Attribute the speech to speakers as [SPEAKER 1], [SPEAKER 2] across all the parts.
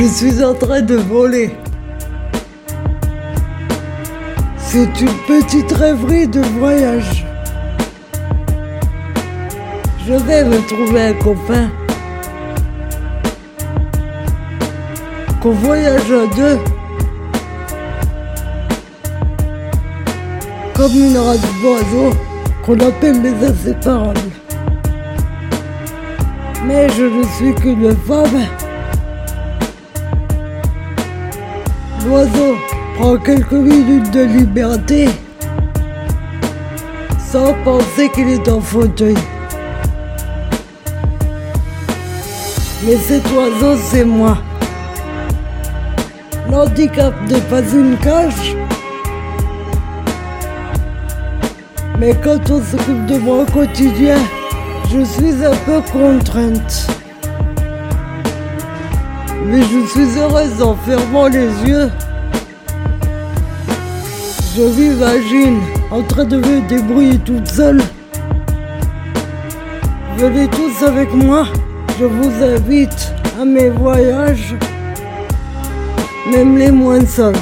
[SPEAKER 1] Je suis en train de voler. C'est une petite rêverie de voyage. Je vais me trouver un copain. Qu'on voyage à deux. Comme une race d'oiseaux qu'on appelle les inséparables. Mais je ne suis qu'une femme. L'oiseau prend quelques minutes de liberté sans penser qu'il est en fauteuil. Mais cet oiseau, c'est moi. L'handicap n'est pas une cage. Mais quand on s'occupe de moi au quotidien, je suis un peu contrainte. Mais je suis heureuse en fermant les yeux. Je m'imagine en train de me débrouiller toute seule. Venez tous avec moi. Je vous invite à mes voyages, même les moins sages.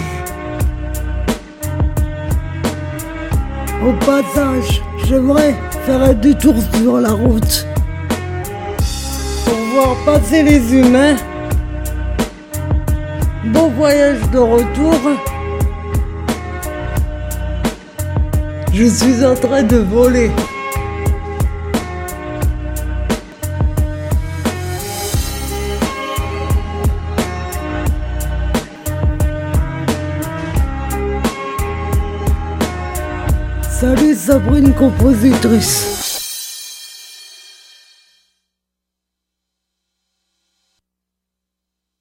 [SPEAKER 1] Au passage, j'aimerais faire un détour sur la route pour voir passer les humains. Bon voyage de retour. Je suis en train de voler. Salut Sabrine compositrice.